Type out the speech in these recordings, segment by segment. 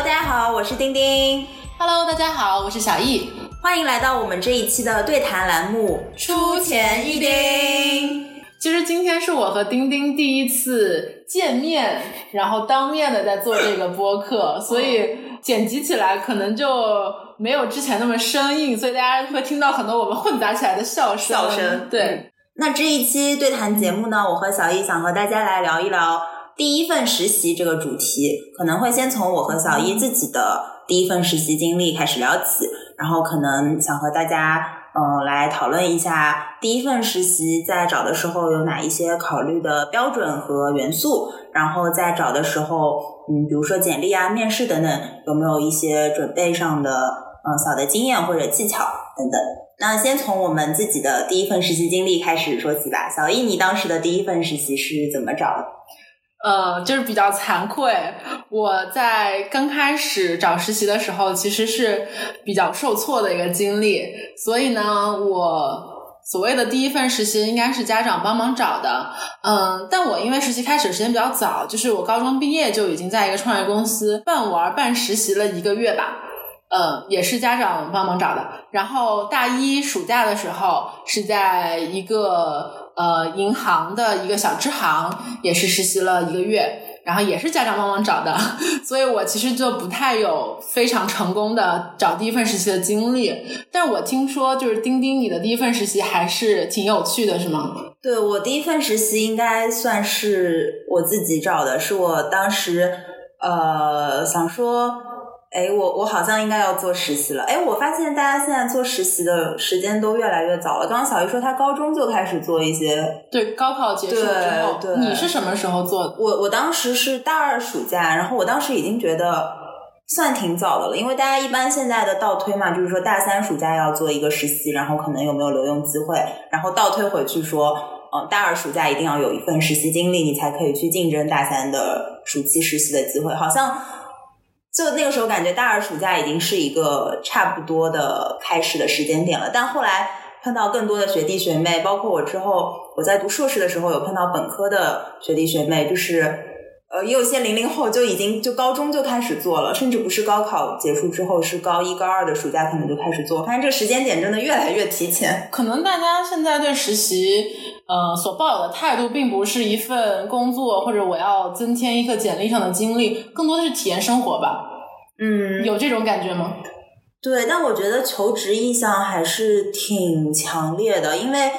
大家好，我是丁丁。Hello，大家好，我是小易。欢迎来到我们这一期的对谈栏目《出钱一丁》。其实今天是我和丁丁第一次见面，然后当面的在做这个播客，所以剪辑起来可能就没有之前那么生硬，所以大家会听到很多我们混杂起来的笑声。笑声对。那这一期对谈节目呢，我和小易想和大家来聊一聊第一份实习这个主题，可能会先从我和小一自己的第一份实习经历开始聊起，然后可能想和大家嗯、呃、来讨论一下第一份实习在找的时候有哪一些考虑的标准和元素，然后在找的时候，嗯，比如说简历啊、面试等等，有没有一些准备上的呃小的经验或者技巧等等。那先从我们自己的第一份实习经历开始说起吧。小易，你当时的第一份实习是怎么找的？呃，就是比较惭愧。我在刚开始找实习的时候，其实是比较受挫的一个经历。所以呢，我所谓的第一份实习应该是家长帮忙找的。嗯，但我因为实习开始时间比较早，就是我高中毕业就已经在一个创业公司半玩半实习了一个月吧。呃，也是家长帮忙找的。然后大一暑假的时候是在一个呃银行的一个小支行，也是实习了一个月，然后也是家长帮忙找的。所以我其实就不太有非常成功的找第一份实习的经历。但我听说就是钉钉，你的第一份实习还是挺有趣的，是吗？对我第一份实习应该算是我自己找的，是我当时呃想说。哎，我我好像应该要做实习了。哎，我发现大家现在做实习的时间都越来越早了。刚刚小鱼说她高中就开始做一些，对，高考结束之后，对，你是什么时候做的？我我当时是大二暑假，然后我当时已经觉得算挺早的了，因为大家一般现在的倒推嘛，就是说大三暑假要做一个实习，然后可能有没有留用机会，然后倒推回去说，嗯，大二暑假一定要有一份实习经历，你才可以去竞争大三的暑期实习的机会，好像。就那个时候，感觉大二暑假已经是一个差不多的开始的时间点了。但后来碰到更多的学弟学妹，包括我之后我在读硕士的时候，有碰到本科的学弟学妹，就是呃，也有些零零后就已经就高中就开始做了，甚至不是高考结束之后，是高一高二的暑假可能就开始做。发现这个时间点真的越来越提前。可能大家现在对实习。呃，所抱有的态度并不是一份工作，或者我要增添一个简历上的经历，更多的是体验生活吧。嗯，有这种感觉吗？对，但我觉得求职意向还是挺强烈的，因为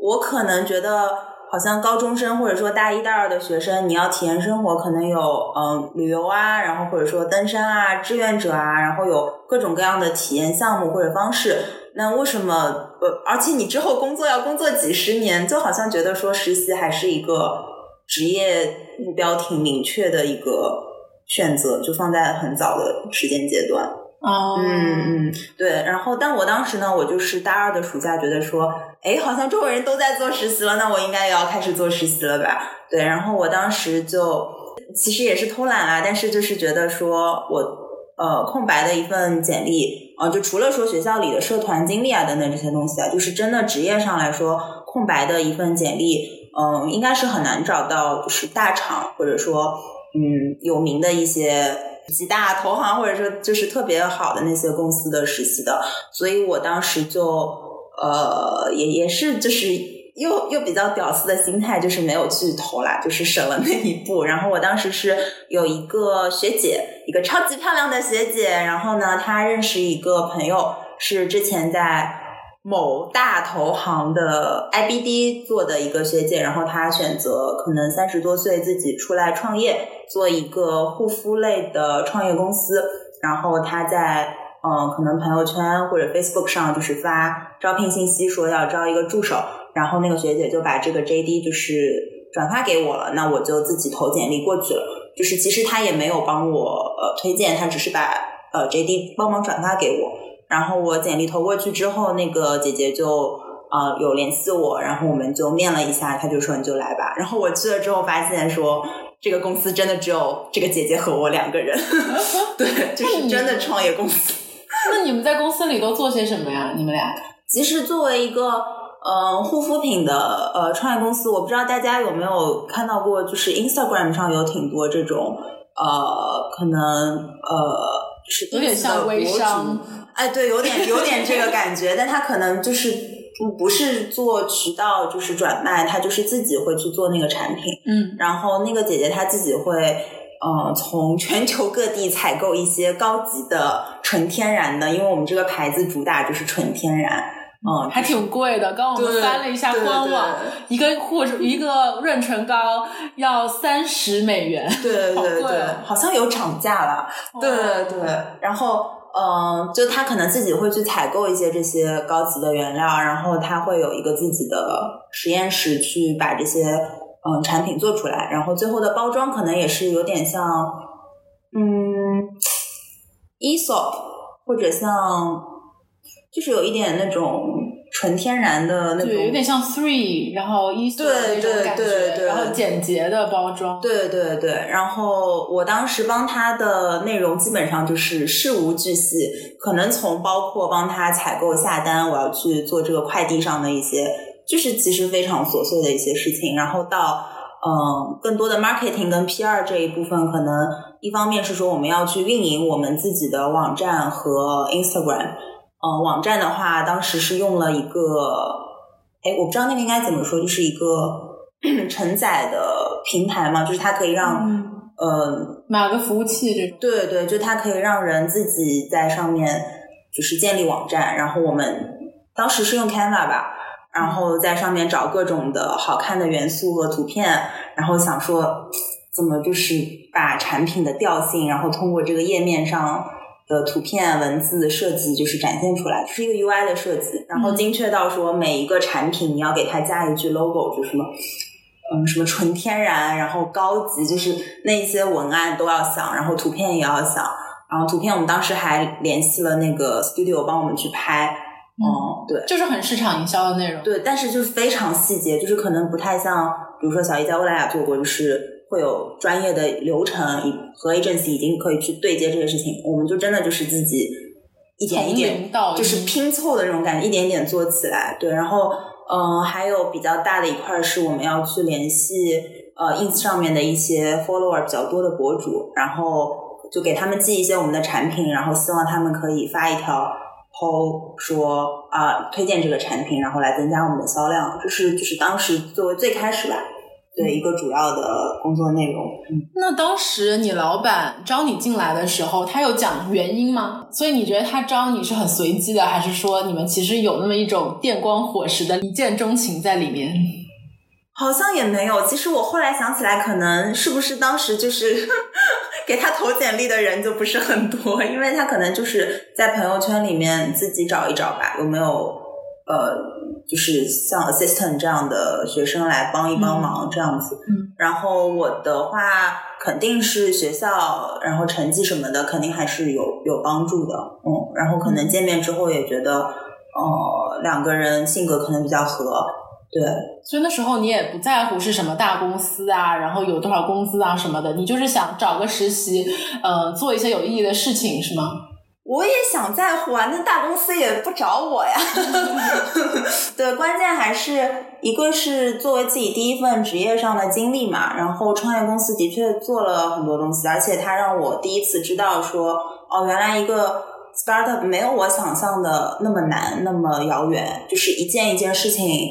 我可能觉得，好像高中生或者说大一大二的学生，你要体验生活，可能有嗯旅游啊，然后或者说登山啊、志愿者啊，然后有各种各样的体验项目或者方式。那为什么呃，而且你之后工作要工作几十年，就好像觉得说实习还是一个职业目标挺明确的一个选择，就放在很早的时间阶段。哦，嗯嗯，对。然后，但我当时呢，我就是大二的暑假，觉得说，哎，好像周围人都在做实习了，那我应该也要开始做实习了吧？对。然后我当时就其实也是偷懒啊，但是就是觉得说我。呃，空白的一份简历，呃，就除了说学校里的社团经历啊等等这些东西啊，就是真的职业上来说，空白的一份简历，嗯、应该是很难找到，就是大厂或者说嗯有名的一些几大投行，或者说就是特别好的那些公司的实习的，所以我当时就呃也也是就是。又又比较屌丝的心态，就是没有去投啦，就是省了那一步。然后我当时是有一个学姐，一个超级漂亮的学姐，然后呢，她认识一个朋友，是之前在某大投行的 IBD 做的一个学姐，然后她选择可能三十多岁自己出来创业，做一个护肤类的创业公司，然后她在。嗯，可能朋友圈或者 Facebook 上就是发招聘信息，说要招一个助手，然后那个学姐就把这个 JD 就是转发给我了，那我就自己投简历过去了。就是其实她也没有帮我呃推荐，她只是把呃 JD 帮忙转发给我。然后我简历投过去之后，那个姐姐就呃有联系我，然后我们就面了一下，她就说你就来吧。然后我去了之后发现说。这个公司真的只有这个姐姐和我两个人，对，就是真的创业公司。那你们在公司里都做些什么呀？你们俩？其实作为一个呃护肤品的呃创业公司，我不知道大家有没有看到过，就是 Instagram 上有挺多这种呃，可能呃，是有点像微商，哎，对，有点有点这个感觉，但他可能就是不是做渠道，就是转卖，他就是自己会去做那个产品，嗯，然后那个姐姐她自己会，呃，从全球各地采购一些高级的纯天然的，因为我们这个牌子主打就是纯天然。嗯，还挺贵的。刚我们翻了一下官网，一个护一个润唇膏要三十美元，对 对对，好像有涨价了。对对对，然后嗯，就他可能自己会去采购一些这些高级的原料，然后他会有一个自己的实验室去把这些嗯产品做出来，然后最后的包装可能也是有点像嗯，Esop 或者像。就是有一点那种纯天然的那种，对，有点像 Three，然后一对对对对，然后简洁的包装，对对对。然后我当时帮他的内容基本上就是事无巨细，可能从包括帮他采购下单，我要去做这个快递上的一些，就是其实非常琐碎的一些事情。然后到嗯，更多的 marketing 跟 PR 这一部分，可能一方面是说我们要去运营我们自己的网站和 Instagram。呃，网站的话，当时是用了一个，哎，我不知道那个应该怎么说，就是一个 承载的平台嘛，就是它可以让，呃，买个服务器这种。对对，就它可以让人自己在上面就是建立网站，然后我们当时是用 Canva 吧，然后在上面找各种的好看的元素和图片，然后想说怎么就是把产品的调性，然后通过这个页面上。的图片、文字设计就是展现出来，是一个 UI 的设计，然后精确到说每一个产品你要给它加一句 logo，就什么，嗯，什么纯天然，然后高级，就是那些文案都要想，然后图片也要想，然后图片我们当时还联系了那个 studio 帮我们去拍，嗯，对，就是很市场营销的内容，对，但是就是非常细节，就是可能不太像，比如说小易在欧莱雅做过，就是。会有专业的流程和 agency 已经可以去对接这些事情，我们就真的就是自己一点一点，就是拼凑的这种感觉，一点点做起来。对，然后嗯，还有比较大的一块是我们要去联系呃 ins 上面的一些 follower 比较多的博主，然后就给他们寄一些我们的产品，然后希望他们可以发一条 po 说啊推荐这个产品，然后来增加我们的销量。这是就是当时作为最开始吧。对一个主要的工作内容。嗯那当时你老板招你进来的时候，他有讲原因吗？所以你觉得他招你是很随机的，还是说你们其实有那么一种电光火石的一见钟情在里面？好像也没有。其实我后来想起来，可能是不是当时就是 给他投简历的人就不是很多，因为他可能就是在朋友圈里面自己找一找吧，有没有？呃，就是像 assistant 这样的学生来帮一帮忙这样子。嗯，然后我的话肯定是学校，然后成绩什么的肯定还是有有帮助的。嗯，然后可能见面之后也觉得，呃，两个人性格可能比较合。对，所以那时候你也不在乎是什么大公司啊，然后有多少工资啊什么的，你就是想找个实习，呃，做一些有意义的事情，是吗？我也想在乎啊，那大公司也不找我呀。对，关键还是一个是作为自己第一份职业上的经历嘛，然后创业公司的确做了很多东西，而且它让我第一次知道说，哦，原来一个 startup 没有我想象的那么难，那么遥远，就是一件一件事情，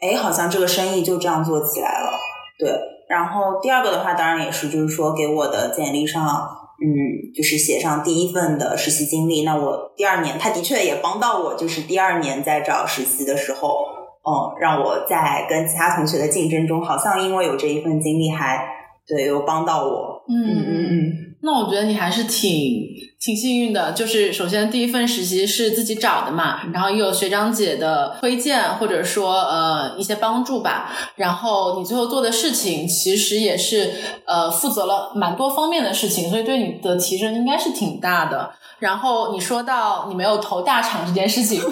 哎，好像这个生意就这样做起来了。对，然后第二个的话，当然也是就是说给我的简历上。嗯，就是写上第一份的实习经历。那我第二年，他的确也帮到我，就是第二年在找实习的时候，嗯，让我在跟其他同学的竞争中，好像因为有这一份经历，还对有帮到我。嗯嗯嗯。那我觉得你还是挺挺幸运的，就是首先第一份实习是自己找的嘛，然后又有学长姐的推荐或者说呃一些帮助吧，然后你最后做的事情其实也是呃负责了蛮多方面的事情，所以对你的提升应该是挺大的。然后你说到你没有投大厂这件事情。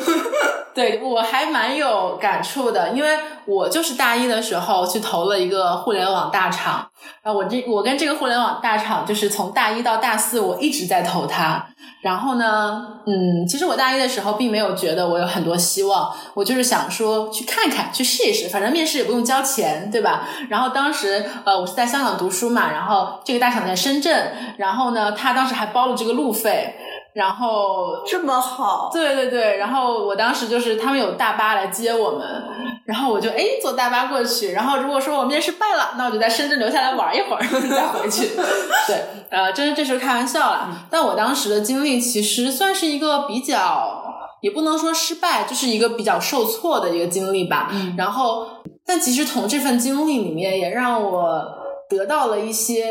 对我还蛮有感触的，因为我就是大一的时候去投了一个互联网大厂，啊我这我跟这个互联网大厂就是从大一到大四我一直在投它，然后呢，嗯，其实我大一的时候并没有觉得我有很多希望，我就是想说去看看，去试一试，反正面试也不用交钱，对吧？然后当时呃，我是在香港读书嘛，然后这个大厂在深圳，然后呢，他当时还包了这个路费。然后这么好，对对对，然后我当时就是他们有大巴来接我们，然后我就哎坐大巴过去，然后如果说我面试败了，那我就在深圳留下来玩一会儿 再回去。对，呃，真这是开玩笑啦。但我当时的经历其实算是一个比较，也不能说失败，就是一个比较受挫的一个经历吧。然后，但其实从这份经历里面也让我。得到了一些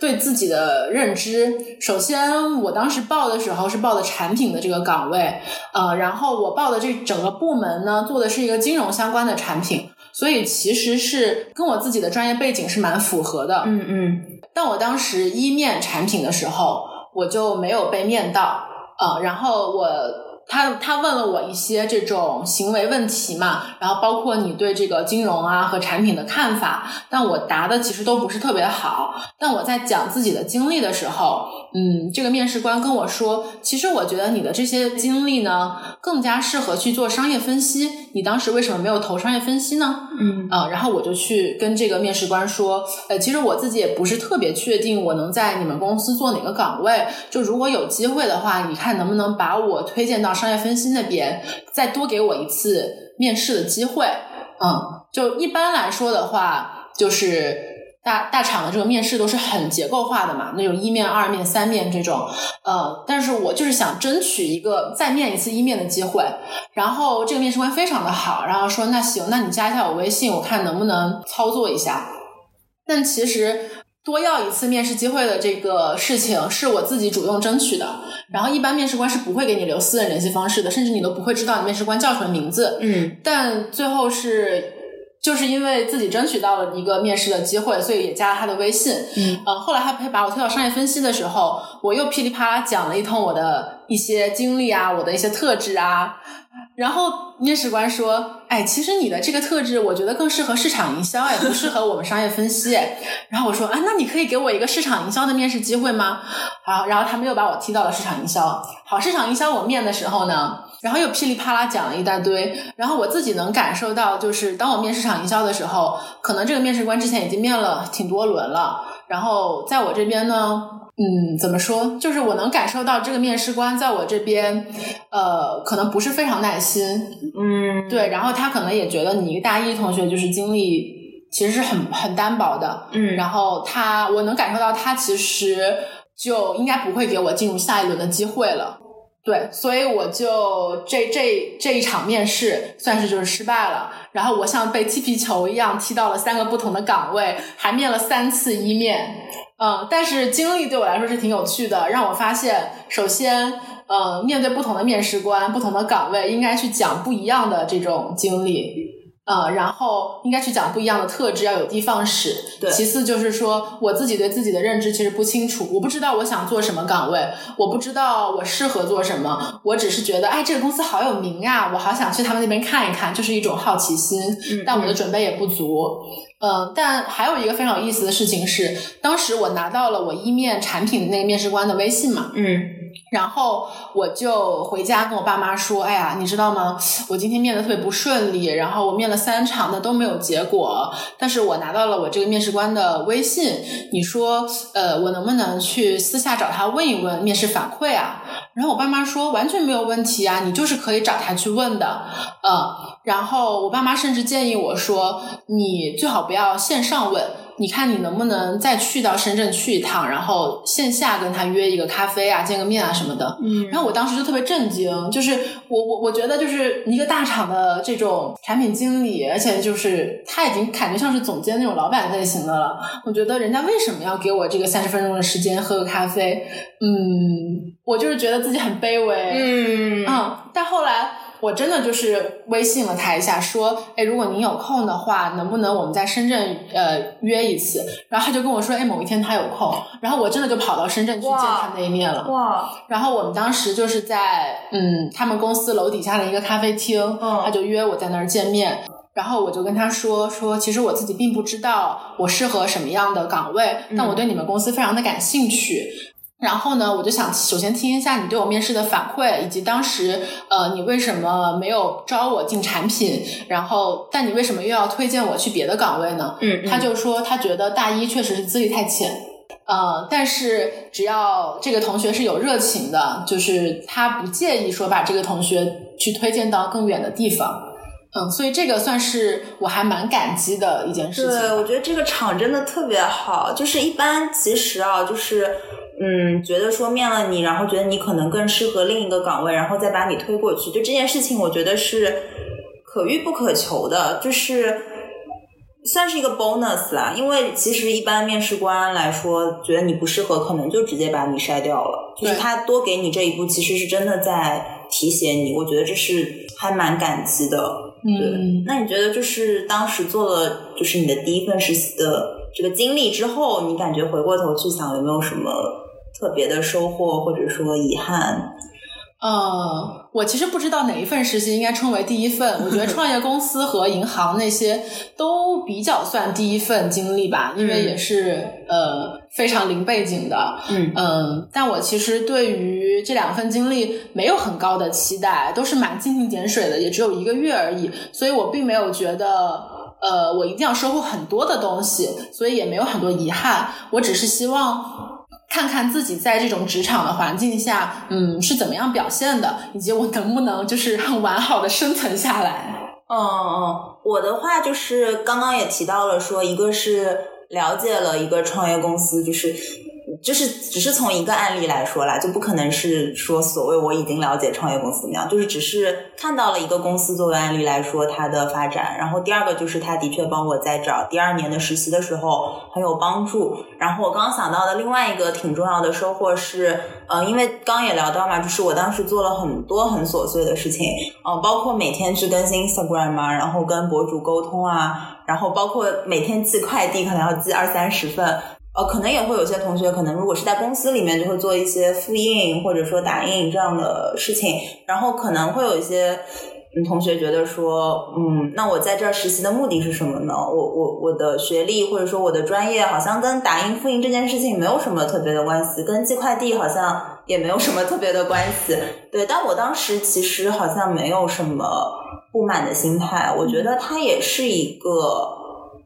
对自己的认知。首先，我当时报的时候是报的产品的这个岗位，呃，然后我报的这整个部门呢，做的是一个金融相关的产品，所以其实是跟我自己的专业背景是蛮符合的。嗯嗯。但我当时一面产品的时候，我就没有被面到，呃，然后我。他他问了我一些这种行为问题嘛，然后包括你对这个金融啊和产品的看法，但我答的其实都不是特别好。但我在讲自己的经历的时候，嗯，这个面试官跟我说，其实我觉得你的这些经历呢，更加适合去做商业分析。你当时为什么没有投商业分析呢？嗯啊，然后我就去跟这个面试官说，呃，其实我自己也不是特别确定我能在你们公司做哪个岗位。就如果有机会的话，你看能不能把我推荐到。商业分析那边再多给我一次面试的机会，嗯，就一般来说的话，就是大大厂的这个面试都是很结构化的嘛，那种一面、二面、三面这种，呃，但是我就是想争取一个再面一次一面的机会，然后这个面试官非常的好，然后说那行，那你加一下我微信，我看能不能操作一下，但其实。多要一次面试机会的这个事情是我自己主动争取的，然后一般面试官是不会给你留私人联系方式的，甚至你都不会知道你面试官叫什么名字。嗯，但最后是就是因为自己争取到了一个面试的机会，所以也加了他的微信。嗯，呃，后来他把我推到商业分析的时候，我又噼里啪啦讲了一通我的一些经历啊，我的一些特质啊。然后面试官说：“哎，其实你的这个特质，我觉得更适合市场营销，也不适合我们商业分析。”然后我说：“啊，那你可以给我一个市场营销的面试机会吗？”好，然后他们又把我踢到了市场营销。好，市场营销我面的时候呢，然后又噼里啪啦讲了一大堆。然后我自己能感受到，就是当我面市场营销的时候，可能这个面试官之前已经面了挺多轮了。然后在我这边呢。嗯，怎么说？就是我能感受到这个面试官在我这边，呃，可能不是非常耐心。嗯，对。然后他可能也觉得你一个大一同学，就是经历其实是很很单薄的。嗯。然后他，我能感受到他其实就应该不会给我进入下一轮的机会了。对，所以我就这这这一场面试算是就是失败了。然后我像被踢皮球一样踢到了三个不同的岗位，还面了三次一面。嗯，但是经历对我来说是挺有趣的，让我发现，首先，呃，面对不同的面试官、不同的岗位，应该去讲不一样的这种经历。呃，然后应该去讲不一样的特质，要有的放矢。对。其次就是说，我自己对自己的认知其实不清楚，我不知道我想做什么岗位，我不知道我适合做什么，我只是觉得，哎，这个公司好有名呀，我好想去他们那边看一看，就是一种好奇心。嗯。但我的准备也不足。嗯。但还有一个非常有意思的事情是，当时我拿到了我一面产品的那个面试官的微信嘛。嗯。然后我就回家跟我爸妈说：“哎呀，你知道吗？我今天面的特别不顺利，然后我面了三场那都没有结果。但是我拿到了我这个面试官的微信，你说，呃，我能不能去私下找他问一问面试反馈啊？”然后我爸妈说：“完全没有问题啊，你就是可以找他去问的。”呃，然后我爸妈甚至建议我说：“你最好不要线上问。”你看你能不能再去到深圳去一趟，然后线下跟他约一个咖啡啊，见个面啊什么的。嗯，然后我当时就特别震惊，就是我我我觉得就是一个大厂的这种产品经理，而且就是他已经感觉像是总监那种老板类型的了。我觉得人家为什么要给我这个三十分钟的时间喝个咖啡？嗯，我就是觉得自己很卑微。嗯嗯，但后来。我真的就是微信了他一下，说，哎，如果您有空的话，能不能我们在深圳呃约一次？然后他就跟我说，哎，某一天他有空，然后我真的就跑到深圳去见他那一面了。哇！然后我们当时就是在嗯他们公司楼底下的一个咖啡厅，他就约我在那儿见面，然后我就跟他说说，其实我自己并不知道我适合什么样的岗位，但我对你们公司非常的感兴趣。然后呢，我就想首先听一下你对我面试的反馈，以及当时呃你为什么没有招我进产品，然后但你为什么又要推荐我去别的岗位呢？嗯他就说他觉得大一确实是资历太浅，呃，但是只要这个同学是有热情的，就是他不介意说把这个同学去推荐到更远的地方。嗯，所以这个算是我还蛮感激的一件事情。对，我觉得这个厂真的特别好。就是一般其实啊，就是嗯，觉得说面了你，然后觉得你可能更适合另一个岗位，然后再把你推过去，就这件事情，我觉得是可遇不可求的，就是算是一个 bonus 啦。因为其实一般面试官来说，觉得你不适合，可能就直接把你筛掉了。就是他多给你这一步，其实是真的在提携你。我觉得这是还蛮感激的。对嗯，那你觉得就是当时做了就是你的第一份实习的这个经历之后，你感觉回过头去想有没有什么特别的收获或者说遗憾？呃，我其实不知道哪一份实习应该称为第一份。我觉得创业公司和银行那些都比较算第一份经历吧，因为嗯也是呃非常零背景的。嗯嗯，但我其实对于这两份经历没有很高的期待，都是蛮蜻蜓点水的，也只有一个月而已，所以我并没有觉得。呃，我一定要收获很多的东西，所以也没有很多遗憾。我只是希望看看自己在这种职场的环境下，嗯，是怎么样表现的，以及我能不能就是很完好的生存下来。嗯嗯，我的话就是刚刚也提到了说，一个是了解了一个创业公司，就是。就是只是从一个案例来说啦，就不可能是说所谓我已经了解创业公司怎么样，就是只是看到了一个公司作为案例来说它的发展。然后第二个就是他的确帮我在找第二年的实习的时候很有帮助。然后我刚刚想到的另外一个挺重要的收获是，呃，因为刚刚也聊到嘛，就是我当时做了很多很琐碎的事情，嗯、包括每天去更新 Instagram 啊，然后跟博主沟通啊，然后包括每天寄快递可能要寄二三十份。呃，可能也会有些同学，可能如果是在公司里面，就会做一些复印或者说打印这样的事情，然后可能会有一些嗯同学觉得说，嗯，那我在这儿实习的目的是什么呢？我我我的学历或者说我的专业好像跟打印复印这件事情没有什么特别的关系，跟寄快递好像也没有什么特别的关系。对，但我当时其实好像没有什么不满的心态，我觉得它也是一个。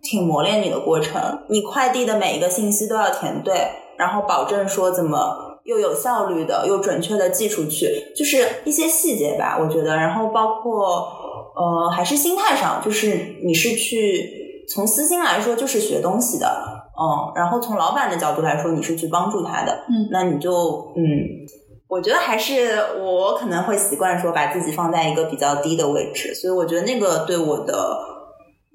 挺磨练你的过程，你快递的每一个信息都要填对，然后保证说怎么又有效率的又准确的寄出去，就是一些细节吧，我觉得。然后包括呃，还是心态上，就是你是去从私心来说就是学东西的，嗯，然后从老板的角度来说，你是去帮助他的，嗯，那你就嗯。我觉得还是我可能会习惯说把自己放在一个比较低的位置，所以我觉得那个对我的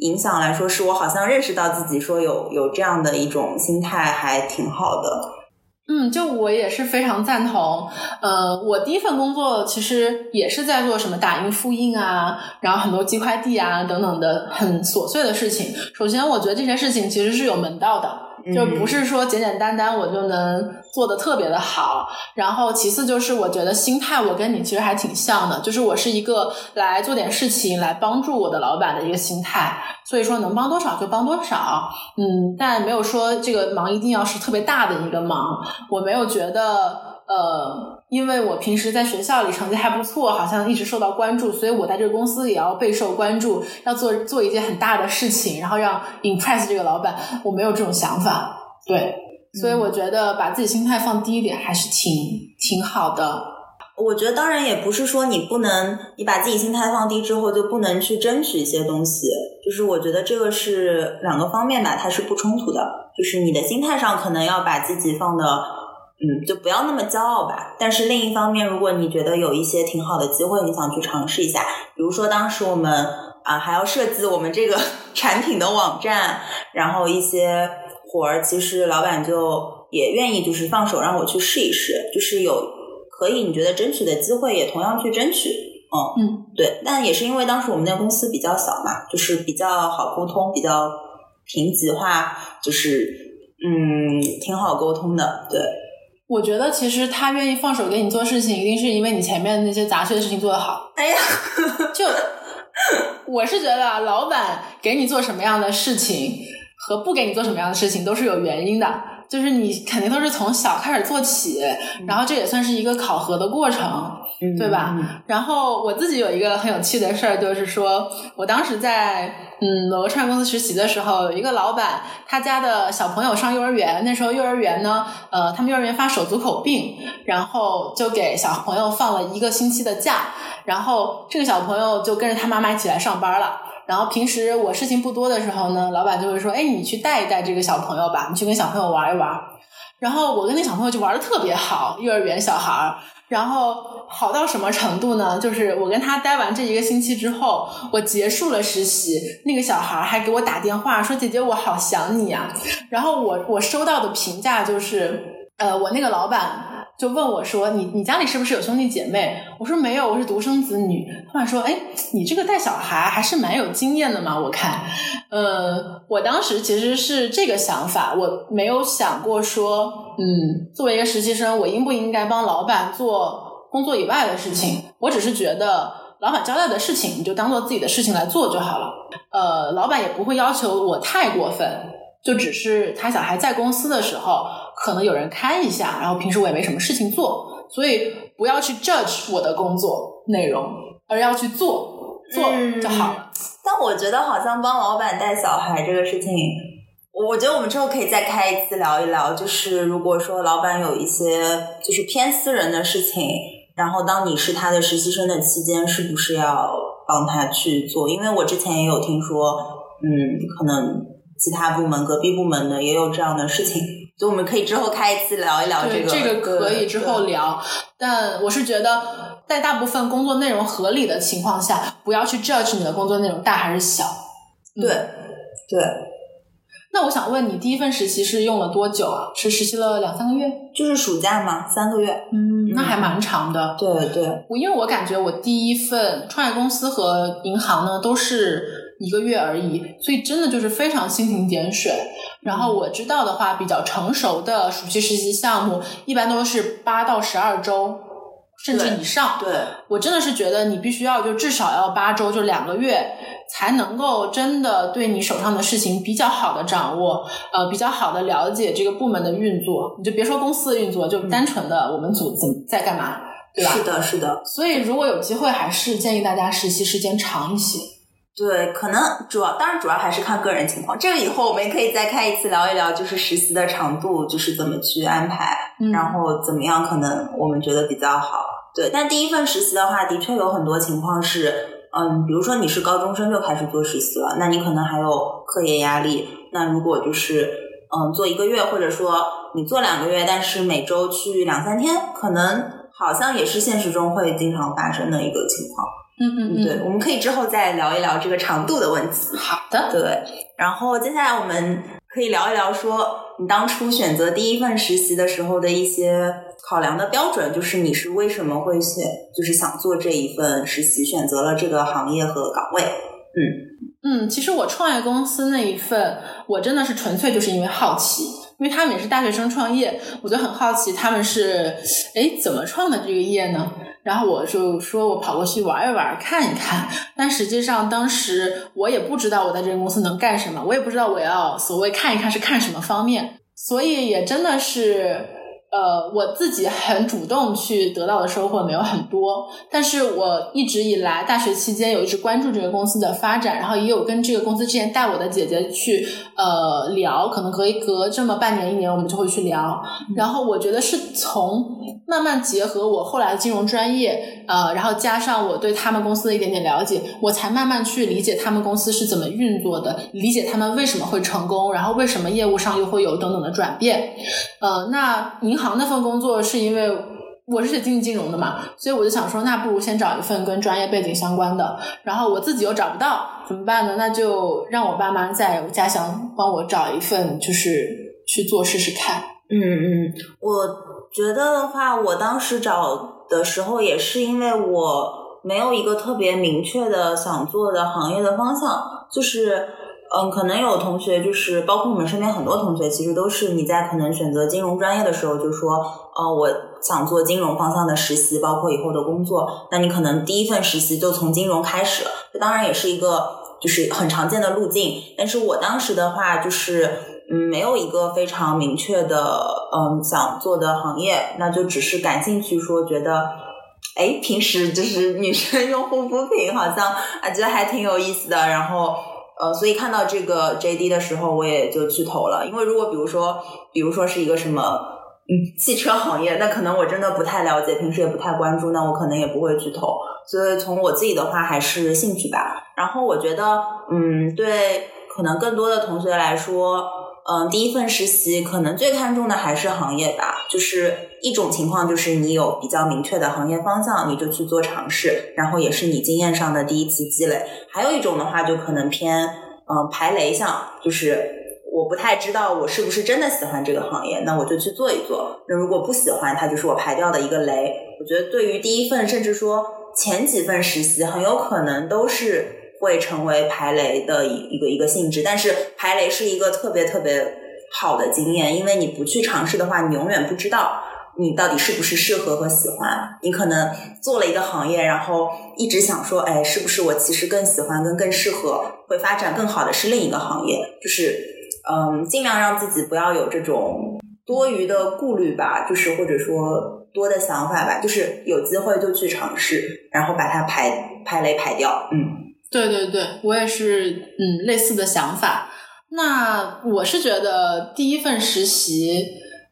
影响来说，是我好像认识到自己说有有这样的一种心态，还挺好的。嗯，就我也是非常赞同。呃，我第一份工作其实也是在做什么打印、复印啊，然后很多寄快递啊等等的很琐碎的事情。首先，我觉得这些事情其实是有门道的。就不是说简简单单我就能做的特别的好，然后其次就是我觉得心态我跟你其实还挺像的，就是我是一个来做点事情来帮助我的老板的一个心态，所以说能帮多少就帮多少，嗯，但没有说这个忙一定要是特别大的一个忙，我没有觉得。呃，因为我平时在学校里成绩还不错，好像一直受到关注，所以我在这个公司也要备受关注，要做做一件很大的事情，然后让 impress 这个老板。我没有这种想法，对，所以我觉得把自己心态放低一点还是挺挺好的。我觉得当然也不是说你不能，你把自己心态放低之后就不能去争取一些东西，就是我觉得这个是两个方面吧，它是不冲突的。就是你的心态上可能要把自己放的。嗯，就不要那么骄傲吧。但是另一方面，如果你觉得有一些挺好的机会，你想去尝试一下，比如说当时我们啊还要设计我们这个 产品的网站，然后一些活儿，其实老板就也愿意就是放手让我去试一试，就是有可以你觉得争取的机会，也同样去争取。嗯嗯，对。但也是因为当时我们那个公司比较小嘛，就是比较好沟通，比较平级化，就是嗯挺好沟通的，对。我觉得其实他愿意放手给你做事情，一定是因为你前面那些杂碎的事情做得好。哎呀，就我是觉得啊，老板给你做什么样的事情和不给你做什么样的事情都是有原因的。就是你肯定都是从小开始做起，然后这也算是一个考核的过程，对吧？然后我自己有一个很有趣的事儿，就是说我当时在嗯某个创业公司实习的时候，有一个老板他家的小朋友上幼儿园，那时候幼儿园呢，呃，他们幼儿园发手足口病，然后就给小朋友放了一个星期的假，然后这个小朋友就跟着他妈妈一起来上班了。然后平时我事情不多的时候呢，老板就会说：“哎，你去带一带这个小朋友吧，你去跟小朋友玩一玩。”然后我跟那小朋友就玩的特别好，幼儿园小孩儿。然后好到什么程度呢？就是我跟他待完这一个星期之后，我结束了实习，那个小孩还给我打电话说：“姐姐，我好想你呀。”然后我我收到的评价就是：“呃，我那个老板。”就问我说：“你你家里是不是有兄弟姐妹？”我说：“没有，我是独生子女。”他们说：“哎，你这个带小孩还是蛮有经验的嘛？我看，呃，我当时其实是这个想法，我没有想过说，嗯，作为一个实习生，我应不应该帮老板做工作以外的事情？我只是觉得，老板交代的事情，你就当做自己的事情来做就好了。呃，老板也不会要求我太过分，就只是他小孩在公司的时候。”可能有人看一下，然后平时我也没什么事情做，所以不要去 judge 我的工作内容，而要去做做就好了。但我觉得好像帮老板带小孩这个事情，我觉得我们之后可以再开一次聊一聊。就是如果说老板有一些就是偏私人的事情，然后当你是他的实习生的期间，是不是要帮他去做？因为我之前也有听说，嗯，可能其他部门、隔壁部门的也有这样的事情。就我们可以之后开一次聊一聊这个，这个可以之后聊。但我是觉得，在大部分工作内容合理的情况下，不要去 judge 你的工作内容大还是小。对，对。那我想问你，第一份实习是用了多久啊？是实习了两三个月？就是暑假吗？三个月？嗯，那还蛮长的。对对。我因为我感觉我第一份创业公司和银行呢都是。一个月而已，所以真的就是非常蜻蜓点水。然后我知道的话，比较成熟的暑期实习项目一般都是八到十二周，甚至以上。对，我真的是觉得你必须要就至少要八周，就两个月，才能够真的对你手上的事情比较好的掌握，呃，比较好的了解这个部门的运作。你就别说公司的运作，就单纯的我们组怎在干嘛，对吧？是的，是的。所以如果有机会，还是建议大家实习时间长一些。对，可能主要当然主要还是看个人情况。这个以后我们也可以再开一次聊一聊，就是实习的长度，就是怎么去安排，然后怎么样可能我们觉得比较好。对，但第一份实习的话，的确有很多情况是，嗯，比如说你是高中生就开始做实习了，那你可能还有课业压力。那如果就是嗯做一个月，或者说你做两个月，但是每周去两三天，可能好像也是现实中会经常发生的一个情况。嗯嗯嗯，对，我们可以之后再聊一聊这个长度的问题。好的，对。然后接下来我们可以聊一聊，说你当初选择第一份实习的时候的一些考量的标准，就是你是为什么会选，就是想做这一份实习，选择了这个行业和岗位。嗯嗯，其实我创业公司那一份，我真的是纯粹就是因为好奇，因为他们也是大学生创业，我就很好奇他们是哎怎么创的这个业呢？然后我就说，我跑过去玩一玩，看一看。但实际上，当时我也不知道我在这个公司能干什么，我也不知道我要所谓看一看是看什么方面，所以也真的是。呃，我自己很主动去得到的收获没有很多，但是我一直以来大学期间有一直关注这个公司的发展，然后也有跟这个公司之前带我的姐姐去呃聊，可能隔一隔这么半年一年我们就会去聊，然后我觉得是从慢慢结合我后来的金融专业，呃，然后加上我对他们公司的一点点了解，我才慢慢去理解他们公司是怎么运作的，理解他们为什么会成功，然后为什么业务上又会有等等的转变，呃，那银行行那份工作是因为我是学经济金融的嘛，所以我就想说，那不如先找一份跟专业背景相关的。然后我自己又找不到，怎么办呢？那就让我爸妈在我家乡帮我找一份，就是去做试试看。嗯嗯，我觉得的话，我当时找的时候也是因为我没有一个特别明确的想做的行业的方向，就是。嗯，可能有同学就是，包括我们身边很多同学，其实都是你在可能选择金融专业的时候，就说，呃，我想做金融方向的实习，包括以后的工作。那你可能第一份实习就从金融开始，这当然也是一个就是很常见的路径。但是我当时的话，就是，嗯没有一个非常明确的嗯想做的行业，那就只是感兴趣，说觉得。哎，平时就是女生用护肤品，好像啊觉得还挺有意思的。然后呃，所以看到这个 JD 的时候，我也就去投了。因为如果比如说，比如说是一个什么嗯汽车行业，那可能我真的不太了解，平时也不太关注，那我可能也不会去投。所以从我自己的话，还是兴趣吧。然后我觉得，嗯，对，可能更多的同学来说。嗯，第一份实习可能最看重的还是行业吧，就是一种情况就是你有比较明确的行业方向，你就去做尝试，然后也是你经验上的第一次积累。还有一种的话，就可能偏嗯排雷项，就是我不太知道我是不是真的喜欢这个行业，那我就去做一做。那如果不喜欢，它就是我排掉的一个雷。我觉得对于第一份，甚至说前几份实习，很有可能都是。会成为排雷的一一个一个性质，但是排雷是一个特别特别好的经验，因为你不去尝试的话，你永远不知道你到底是不是适合和喜欢。你可能做了一个行业，然后一直想说，哎，是不是我其实更喜欢、跟更适合、会发展更好的是另一个行业？就是嗯，尽量让自己不要有这种多余的顾虑吧，就是或者说多的想法吧，就是有机会就去尝试，然后把它排排雷排掉，嗯。对对对，我也是，嗯，类似的想法。那我是觉得第一份实习，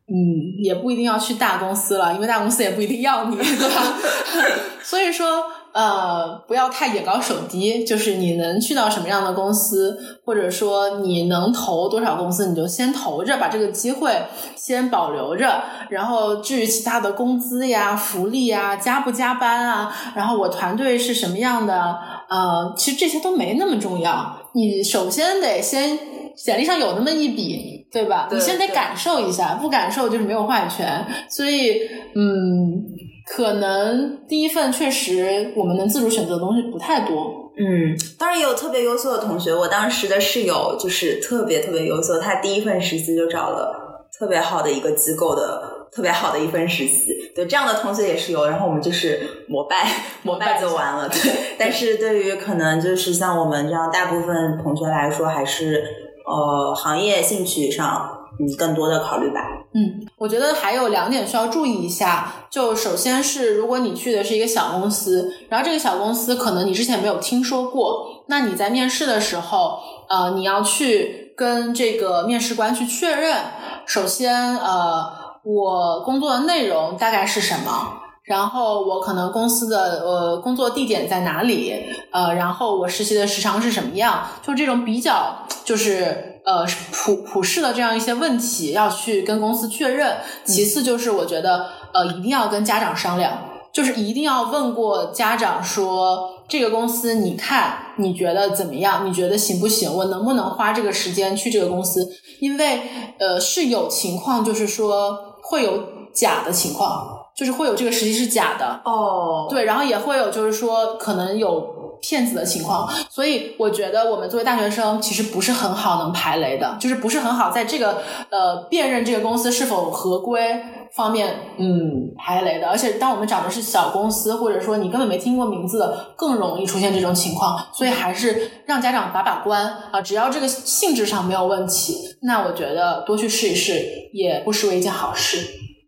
嗯，也不一定要去大公司了，因为大公司也不一定要你，对吧？所以说。呃，不要太眼高手低，就是你能去到什么样的公司，或者说你能投多少公司，你就先投着，把这个机会先保留着。然后至于其他的工资呀、福利呀、加不加班啊，然后我团队是什么样的，呃，其实这些都没那么重要。你首先得先简历上有那么一笔，对吧？你先得感受一下，不感受就是没有话语权。所以，嗯。可能第一份确实我们能自主选择的东西不太多，嗯，当然也有特别优秀的同学。我当时的室友就是特别特别优秀，他第一份实习就找了特别好的一个机构的特别好的一份实习，对这样的同学也是有。然后我们就是膜拜膜拜就完了，对。但是对于可能就是像我们这样大部分同学来说，还是呃行业兴趣上嗯更多的考虑吧。嗯，我觉得还有两点需要注意一下。就首先是，如果你去的是一个小公司，然后这个小公司可能你之前没有听说过，那你在面试的时候，呃，你要去跟这个面试官去确认。首先，呃，我工作的内容大概是什么？然后我可能公司的呃工作地点在哪里？呃，然后我实习的时长是什么样？就这种比较，就是。呃，普普世的这样一些问题要去跟公司确认。其次就是我觉得，呃，一定要跟家长商量，就是一定要问过家长说，这个公司你看你觉得怎么样？你觉得行不行？我能不能花这个时间去这个公司？因为呃是有情况，就是说会有假的情况，就是会有这个实习是假的哦。对，然后也会有就是说可能有。骗子的情况，所以我觉得我们作为大学生，其实不是很好能排雷的，就是不是很好在这个呃辨认这个公司是否合规方面，嗯，排雷的。而且当我们找的是小公司，或者说你根本没听过名字的，更容易出现这种情况。所以还是让家长把把关啊，只要这个性质上没有问题，那我觉得多去试一试也不失为一件好事。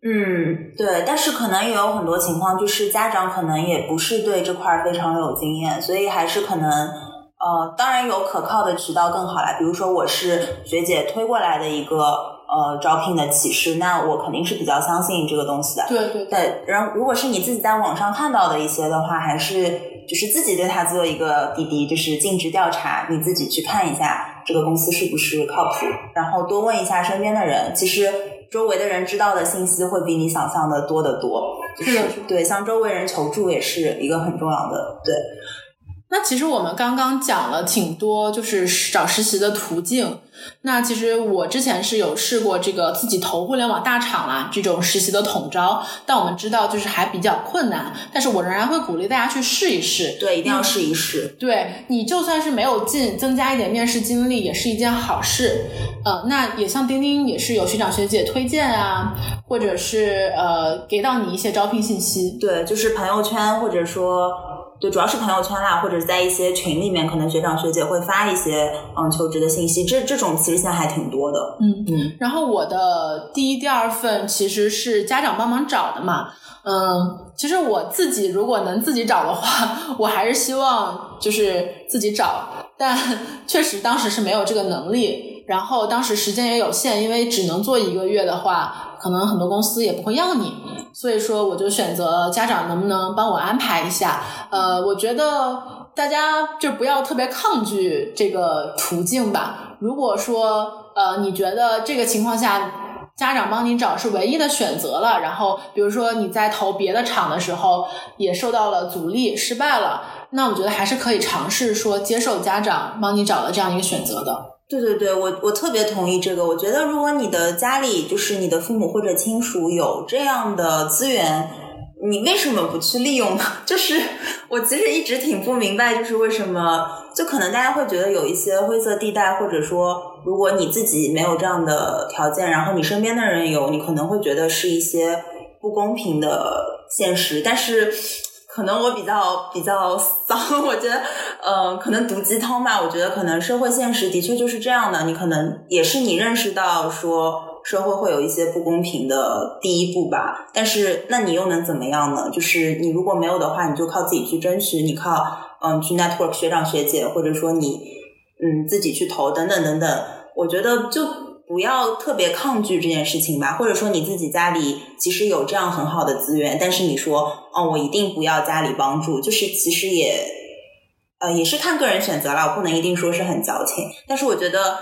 嗯，对，但是可能也有很多情况，就是家长可能也不是对这块非常有经验，所以还是可能，呃，当然有可靠的渠道更好啦。比如说我是学姐推过来的一个呃招聘的启示，那我肯定是比较相信这个东西的。对对对。然后如果是你自己在网上看到的一些的话，还是就是自己对他做一个滴滴，就是尽职调查，你自己去看一下这个公司是不是靠谱，然后多问一下身边的人，其实。周围的人知道的信息会比你想象的多得多，就是对，向周围人求助也是一个很重要的，对。那其实我们刚刚讲了挺多，就是找实习的途径。那其实我之前是有试过这个自己投互联网大厂啦，这种实习的统招，但我们知道就是还比较困难。但是我仍然会鼓励大家去试一试，对，一定要试一试。对你就算是没有进，增加一点面试经历也是一件好事。呃，那也像钉钉也是有学长学姐推荐啊，或者是呃给到你一些招聘信息。对，就是朋友圈或者说。对，主要是朋友圈啦，或者在一些群里面，可能学长学姐会发一些嗯求职的信息，这这种其实现在还挺多的。嗯嗯，然后我的第一、第二份其实是家长帮忙找的嘛。嗯，其实我自己如果能自己找的话，我还是希望就是自己找，但 确实当时是没有这个能力，然后当时时间也有限，因为只能做一个月的话，可能很多公司也不会要你，所以说我就选择家长能不能帮我安排一下。呃，我觉得大家就不要特别抗拒这个途径吧。如果说呃你觉得这个情况下，家长帮你找是唯一的选择了，然后比如说你在投别的厂的时候也受到了阻力，失败了，那我觉得还是可以尝试说接受家长帮你找的这样一个选择的。对对对，我我特别同意这个。我觉得如果你的家里就是你的父母或者亲属有这样的资源，你为什么不去利用呢？就是我其实一直挺不明白，就是为什么就可能大家会觉得有一些灰色地带，或者说如果你自己没有这样的条件，然后你身边的人有，你可能会觉得是一些不公平的现实，但是。可能我比较比较丧，我觉得，呃，可能毒鸡汤吧。我觉得可能社会现实的确就是这样的。你可能也是你认识到说社会会有一些不公平的第一步吧。但是那你又能怎么样呢？就是你如果没有的话，你就靠自己去争取，你靠嗯去 network 学长学姐，或者说你嗯自己去投等等等等。我觉得就。不要特别抗拒这件事情吧，或者说你自己家里其实有这样很好的资源，但是你说哦，我一定不要家里帮助，就是其实也呃也是看个人选择了，我不能一定说是很矫情，但是我觉得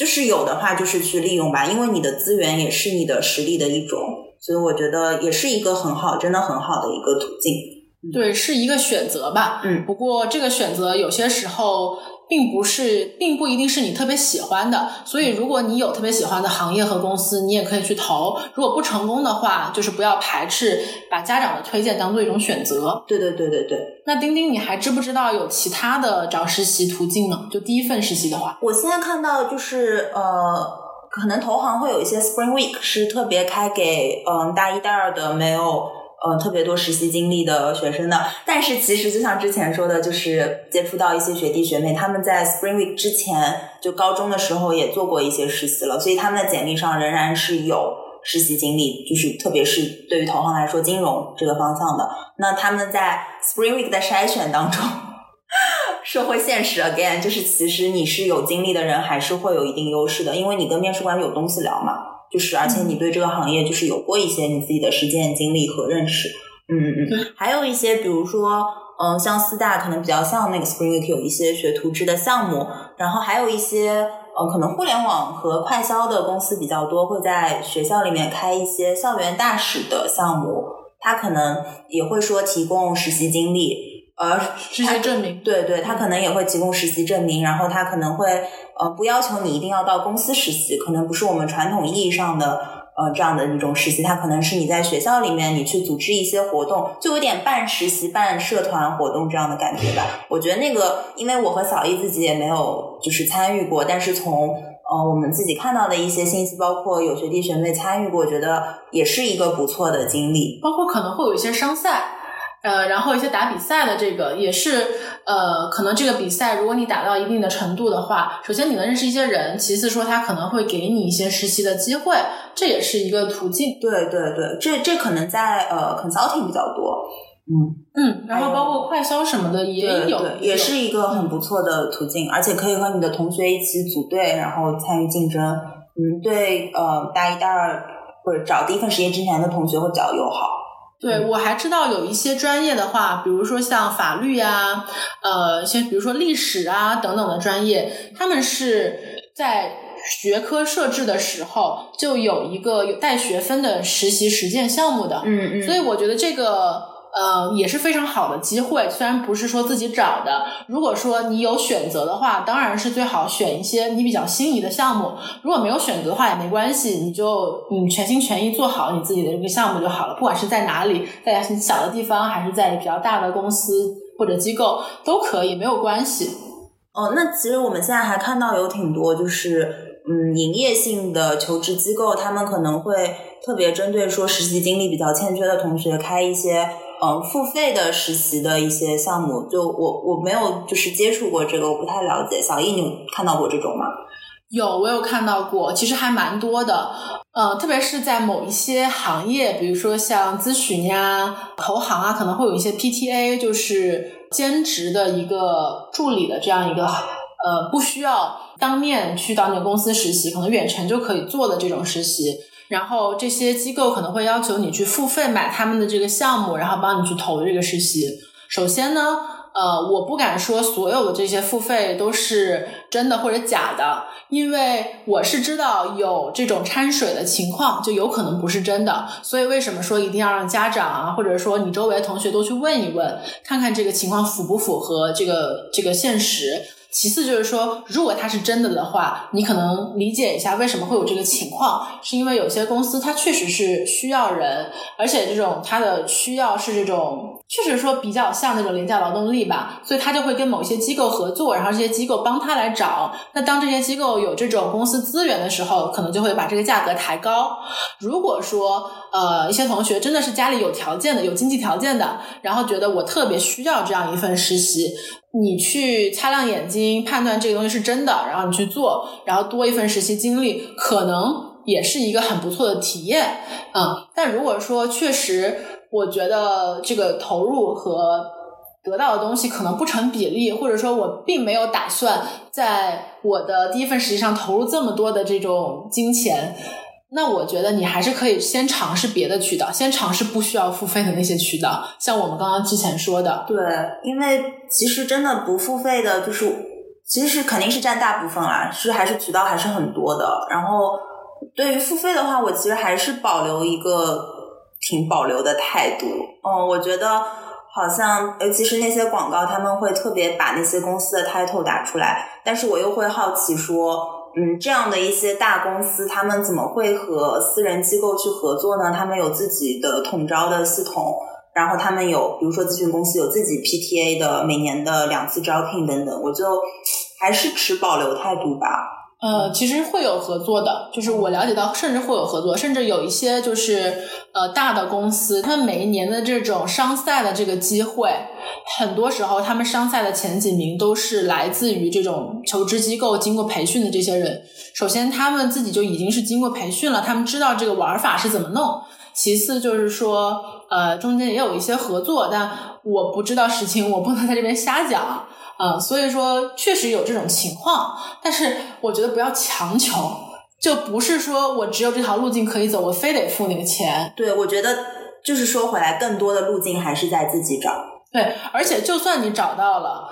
就是有的话就是去利用吧，因为你的资源也是你的实力的一种，所以我觉得也是一个很好，真的很好的一个途径。对，是一个选择吧。嗯，不过这个选择有些时候。并不是，并不一定是你特别喜欢的，所以如果你有特别喜欢的行业和公司，你也可以去投。如果不成功的话，就是不要排斥把家长的推荐当做一种选择。对对对对对。那丁丁，你还知不知道有其他的找实习途径呢？就第一份实习的话，我现在看到就是呃，可能投行会有一些 Spring Week 是特别开给嗯大一大二的没有。呃，特别多实习经历的学生的，但是其实就像之前说的，就是接触到一些学弟学妹，他们在 Spring Week 之前，就高中的时候也做过一些实习了，所以他们的简历上仍然是有实习经历，就是特别是对于投行来说，金融这个方向的，那他们在 Spring Week 的筛选当中，社会现实 again，就是其实你是有经历的人，还是会有一定优势的，因为你跟面试官有东西聊嘛。就是，而且你对这个行业就是有过一些你自己的实践经历和认识，嗯嗯嗯，还有一些，比如说，嗯，像四大可能比较像那个 Spring 有一些学徒制的项目，然后还有一些，呃，可能互联网和快销的公司比较多，会在学校里面开一些校园大使的项目，他可能也会说提供实习经历。呃，实习证明，对对，他可能也会提供实习证明，然后他可能会呃不要求你一定要到公司实习，可能不是我们传统意义上的呃这样的一种实习，他可能是你在学校里面你去组织一些活动，就有点半实习半社团活动这样的感觉吧。我觉得那个，因为我和小易自己也没有就是参与过，但是从呃我们自己看到的一些信息，包括有学弟学妹参与过，觉得也是一个不错的经历，包括可能会有一些商赛。呃，然后一些打比赛的这个也是，呃，可能这个比赛如果你打到一定的程度的话，首先你能认识一些人，其次说他可能会给你一些实习的机会，这也是一个途径。对对对，这这可能在呃 consulting 比较多，嗯嗯，然后包括快销什么的也有，也是一个很不错的途径，而且可以和你的同学一起组队，然后参与竞争。嗯，对，呃，大一、大二或者找第一份实习之前的同学会比较友好。对，我还知道有一些专业的话，比如说像法律啊，呃，像比如说历史啊等等的专业，他们是在学科设置的时候就有一个有带学分的实习实践项目的。嗯嗯。所以我觉得这个。呃，也是非常好的机会。虽然不是说自己找的，如果说你有选择的话，当然是最好选一些你比较心仪的项目。如果没有选择的话也没关系，你就嗯全心全意做好你自己的这个项目就好了。不管是在哪里，在小的地方还是在比较大的公司或者机构都可以，没有关系。哦，那其实我们现在还看到有挺多就是嗯营业性的求职机构，他们可能会特别针对说实习经历比较欠缺的同学开一些。嗯付费的实习的一些项目，就我我没有就是接触过这个，我不太了解。小易，你有看到过这种吗？有，我有看到过，其实还蛮多的。呃，特别是在某一些行业，比如说像咨询呀、投行啊，可能会有一些 PTA，就是兼职的一个助理的这样一个，呃，不需要当面去到那个公司实习，可能远程就可以做的这种实习。然后这些机构可能会要求你去付费买他们的这个项目，然后帮你去投这个实习。首先呢，呃，我不敢说所有的这些付费都是真的或者假的，因为我是知道有这种掺水的情况，就有可能不是真的。所以为什么说一定要让家长啊，或者说你周围同学都去问一问，看看这个情况符不符合这个这个现实？其次就是说，如果它是真的的话，你可能理解一下为什么会有这个情况，是因为有些公司它确实是需要人，而且这种它的需要是这种，确实说比较像那种廉价劳动力吧，所以他就会跟某些机构合作，然后这些机构帮他来找。那当这些机构有这种公司资源的时候，可能就会把这个价格抬高。如果说呃一些同学真的是家里有条件的，有经济条件的，然后觉得我特别需要这样一份实习。你去擦亮眼睛判断这个东西是真的，然后你去做，然后多一份实习经历，可能也是一个很不错的体验，嗯。但如果说确实，我觉得这个投入和得到的东西可能不成比例，或者说我并没有打算在我的第一份实习上投入这么多的这种金钱。那我觉得你还是可以先尝试别的渠道，先尝试不需要付费的那些渠道，像我们刚刚之前说的。对，因为其实真的不付费的，就是其实是肯定是占大部分啦，是还是渠道还是很多的。然后对于付费的话，我其实还是保留一个挺保留的态度。嗯，我觉得好像尤其是那些广告，他们会特别把那些公司的 title 打出来，但是我又会好奇说。嗯，这样的一些大公司，他们怎么会和私人机构去合作呢？他们有自己的统招的系统，然后他们有，比如说咨询公司有自己 PTA 的每年的两次招聘等等，我就还是持保留态度吧。呃，其实会有合作的，就是我了解到，甚至会有合作，甚至有一些就是呃大的公司，他们每一年的这种商赛的这个机会，很多时候他们商赛的前几名都是来自于这种求职机构经过培训的这些人。首先，他们自己就已经是经过培训了，他们知道这个玩法是怎么弄。其次就是说，呃，中间也有一些合作，但我不知道实情，我不能在这边瞎讲。啊，所以说确实有这种情况，但是我觉得不要强求，就不是说我只有这条路径可以走，我非得付那个钱。对，我觉得就是说回来，更多的路径还是在自己找。对，而且就算你找到了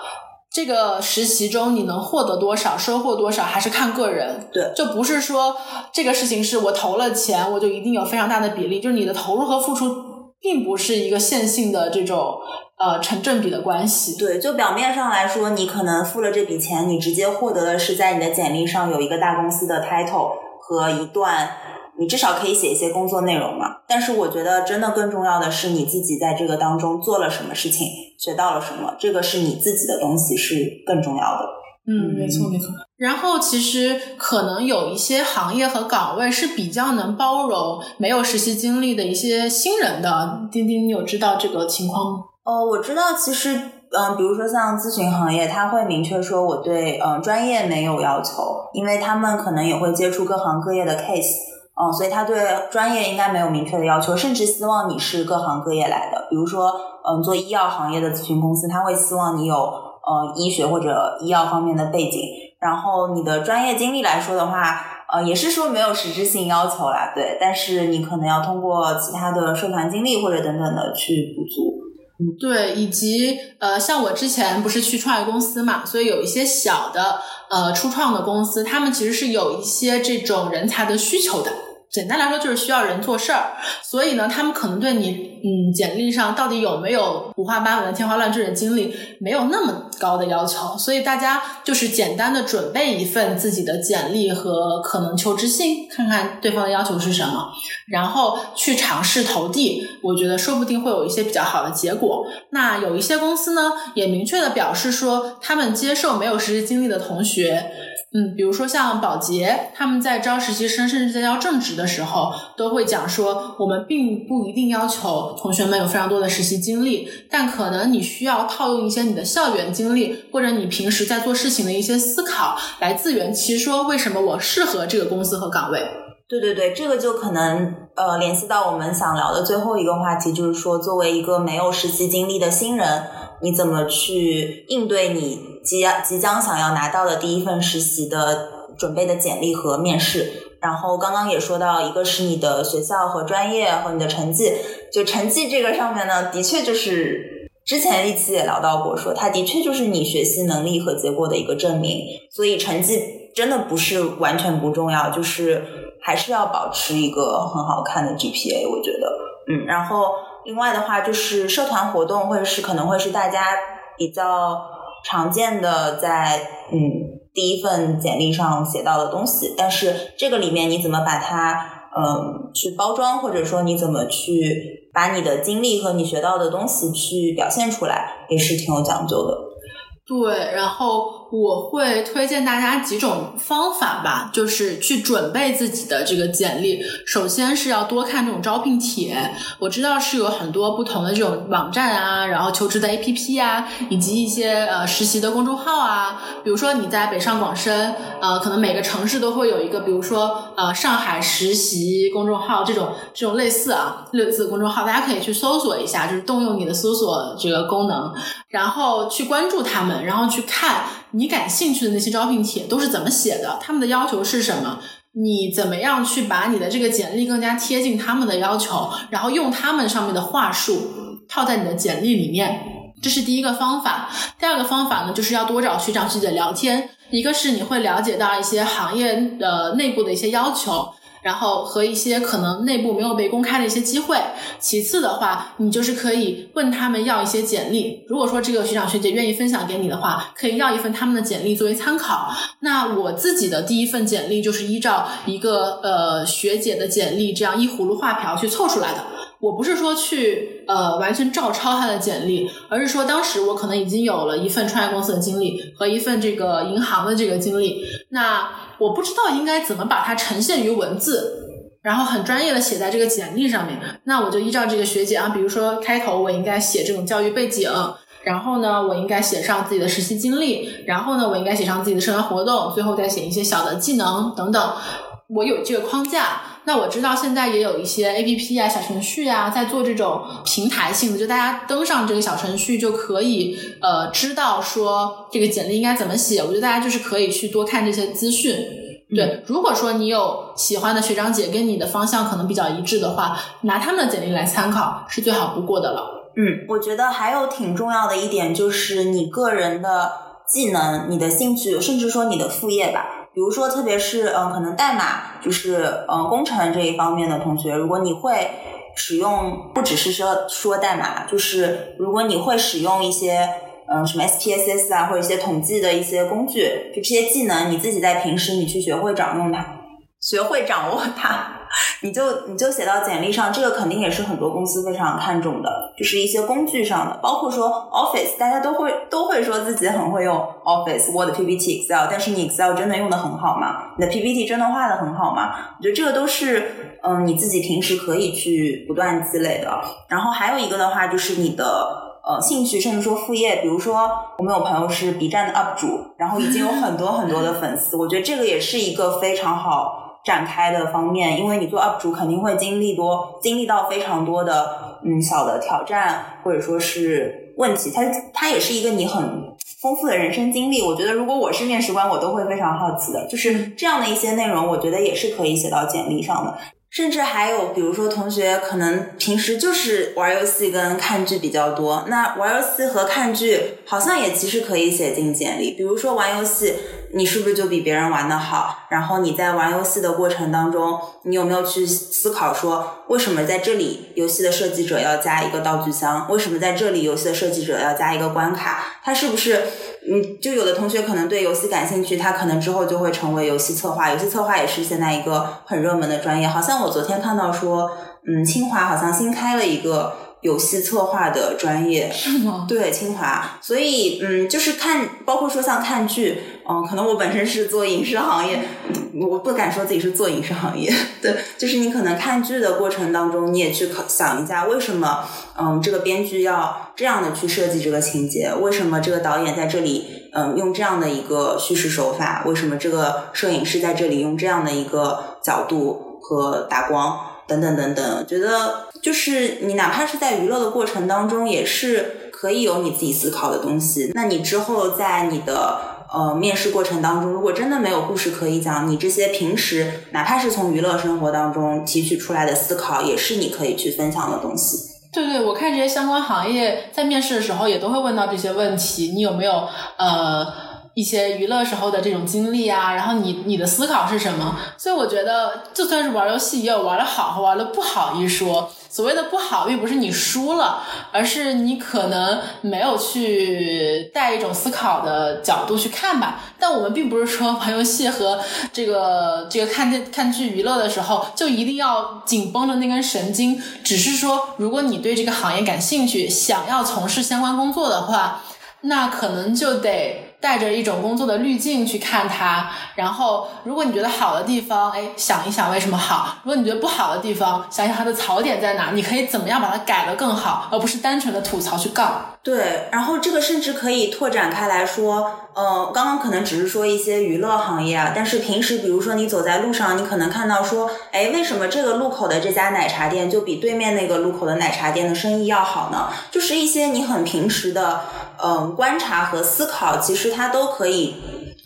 这个实习中，你能获得多少，收获多少，还是看个人。对，就不是说这个事情是我投了钱，我就一定有非常大的比例，就是你的投入和付出并不是一个线性的这种。呃，成正比的关系。对，就表面上来说，你可能付了这笔钱，你直接获得的是在你的简历上有一个大公司的 title 和一段，你至少可以写一些工作内容嘛。但是我觉得，真的更重要的是你自己在这个当中做了什么事情，学到了什么，这个是你自己的东西是更重要的。嗯，没错没错。然后其实可能有一些行业和岗位是比较能包容没有实习经历的一些新人的。丁丁，你有知道这个情况吗？哦，我知道，其实，嗯，比如说像咨询行业，他会明确说我对，嗯，专业没有要求，因为他们可能也会接触各行各业的 case，嗯，所以他对专业应该没有明确的要求，甚至希望你是各行各业来的。比如说，嗯，做医药行业的咨询公司，他会希望你有，呃，医学或者医药方面的背景，然后你的专业经历来说的话，呃，也是说没有实质性要求啦，对，但是你可能要通过其他的社团经历或者等等的去补足。对，以及呃，像我之前不是去创业公司嘛，所以有一些小的呃初创的公司，他们其实是有一些这种人才的需求的。简单来说就是需要人做事儿，所以呢，他们可能对你，嗯，简历上到底有没有五花八门、天花乱坠的经历，没有那么高的要求。所以大家就是简单的准备一份自己的简历和可能求职信，看看对方的要求是什么，然后去尝试投递。我觉得说不定会有一些比较好的结果。那有一些公司呢，也明确的表示说，他们接受没有实习经历的同学。嗯，比如说像保洁，他们在招实习生，甚至在招正职的时候，都会讲说，我们并不一定要求同学们有非常多的实习经历，但可能你需要套用一些你的校园经历，或者你平时在做事情的一些思考，来自圆其说为什么我适合这个公司和岗位。对对对，这个就可能呃联系到我们想聊的最后一个话题，就是说，作为一个没有实习经历的新人，你怎么去应对你即即将想要拿到的第一份实习的准备的简历和面试？然后刚刚也说到，一个是你的学校和专业和你的成绩，就成绩这个上面呢，的确就是之前一期也聊到过，说它的确就是你学习能力和结果的一个证明，所以成绩真的不是完全不重要，就是还是要保持一个很好看的 GPA，我觉得，嗯，然后另外的话就是社团活动会是可能会是大家比较常见的在嗯第一份简历上写到的东西，但是这个里面你怎么把它嗯去包装，或者说你怎么去把你的经历和你学到的东西去表现出来，也是挺有讲究的。对，然后我会推荐大家几种方法吧，就是去准备自己的这个简历。首先是要多看这种招聘帖，我知道是有很多不同的这种网站啊，然后求职的 APP 啊，以及一些呃实习的公众号啊。比如说你在北上广深，呃，可能每个城市都会有一个，比如说呃上海实习公众号这种这种类似啊类似公众号，大家可以去搜索一下，就是动用你的搜索这个功能，然后去关注他们。然后去看你感兴趣的那些招聘帖都是怎么写的，他们的要求是什么？你怎么样去把你的这个简历更加贴近他们的要求，然后用他们上面的话术套在你的简历里面，这是第一个方法。第二个方法呢，就是要多找学长学姐聊天，一个是你会了解到一些行业的内部的一些要求。然后和一些可能内部没有被公开的一些机会。其次的话，你就是可以问他们要一些简历。如果说这个学长学姐愿意分享给你的话，可以要一份他们的简历作为参考。那我自己的第一份简历就是依照一个呃学姐的简历这样依葫芦画瓢去凑出来的。我不是说去呃完全照抄他的简历，而是说当时我可能已经有了一份创业公司的经历和一份这个银行的这个经历。那我不知道应该怎么把它呈现于文字，然后很专业的写在这个简历上面。那我就依照这个学姐啊，比如说开头我应该写这种教育背景，然后呢我应该写上自己的实习经历，然后呢我应该写上自己的社团活动，最后再写一些小的技能等等。我有这个框架。那我知道现在也有一些 A P P 啊、小程序啊，在做这种平台性的，就大家登上这个小程序就可以呃知道说这个简历应该怎么写。我觉得大家就是可以去多看这些资讯。对，如果说你有喜欢的学长姐跟你的方向可能比较一致的话，拿他们的简历来参考是最好不过的了。嗯，我觉得还有挺重要的一点就是你个人的技能、你的兴趣，甚至说你的副业吧。比如说，特别是嗯，可能代码就是嗯工程这一方面的同学，如果你会使用，不只是说说代码，就是如果你会使用一些嗯什么 SPSS 啊，或者一些统计的一些工具，就这些技能，你自己在平时你去学会掌用它，学会掌握它。你就你就写到简历上，这个肯定也是很多公司非常看重的，就是一些工具上的，包括说 Office，大家都会都会说自己很会用 Office、Word、PPT、Excel，但是你 Excel 真的用的很好吗？你的 PPT 真的画的很好吗？我觉得这个都是嗯你自己平时可以去不断积累的。然后还有一个的话，就是你的呃兴趣，甚至说副业，比如说我们有朋友是 B 站的 UP 主，然后已经有很多很多的粉丝，我觉得这个也是一个非常好。展开的方面，因为你做 UP 主肯定会经历多经历到非常多的嗯小的挑战或者说是问题，它它也是一个你很丰富的人生经历。我觉得如果我是面试官，我都会非常好奇的，就是这样的一些内容，我觉得也是可以写到简历上的。甚至还有，比如说同学可能平时就是玩游戏跟看剧比较多，那玩游戏和看剧好像也其实可以写进简历。比如说玩游戏，你是不是就比别人玩的好？然后你在玩游戏的过程当中，你有没有去思考说，为什么在这里游戏的设计者要加一个道具箱？为什么在这里游戏的设计者要加一个关卡？他是不是？嗯，就有的同学可能对游戏感兴趣，他可能之后就会成为游戏策划。游戏策划也是现在一个很热门的专业。好像我昨天看到说，嗯，清华好像新开了一个游戏策划的专业。是吗？对，清华。所以，嗯，就是看，包括说像看剧，嗯，可能我本身是做影视行业，我不敢说自己是做影视行业，对，就是你可能看剧的过程当中，你也去考想一下，为什么，嗯，这个编剧要这样的去设计这个情节？为什么这个导演在这里，嗯，用这样的一个叙事手法？为什么这个摄影师在这里用这样的一个角度和打光？等等等等，觉得就是你哪怕是在娱乐的过程当中，也是可以有你自己思考的东西。那你之后在你的呃面试过程当中，如果真的没有故事可以讲，你这些平时哪怕是从娱乐生活当中提取出来的思考，也是你可以去分享的东西。对对，我看这些相关行业在面试的时候也都会问到这些问题，你有没有呃？一些娱乐时候的这种经历啊，然后你你的思考是什么？所以我觉得，就算是玩游戏，也有玩的好和玩的不好一说。所谓的不好，并不是你输了，而是你可能没有去带一种思考的角度去看吧。但我们并不是说玩游戏和这个这个看电看剧娱乐的时候就一定要紧绷着那根神经，只是说，如果你对这个行业感兴趣，想要从事相关工作的话，那可能就得。带着一种工作的滤镜去看它，然后如果你觉得好的地方，哎，想一想为什么好；如果你觉得不好的地方，想一想它的槽点在哪，你可以怎么样把它改得更好，而不是单纯的吐槽去杠。对，然后这个甚至可以拓展开来说，呃，刚刚可能只是说一些娱乐行业啊，但是平时比如说你走在路上，你可能看到说，哎，为什么这个路口的这家奶茶店就比对面那个路口的奶茶店的生意要好呢？就是一些你很平时的。嗯，观察和思考，其实它都可以，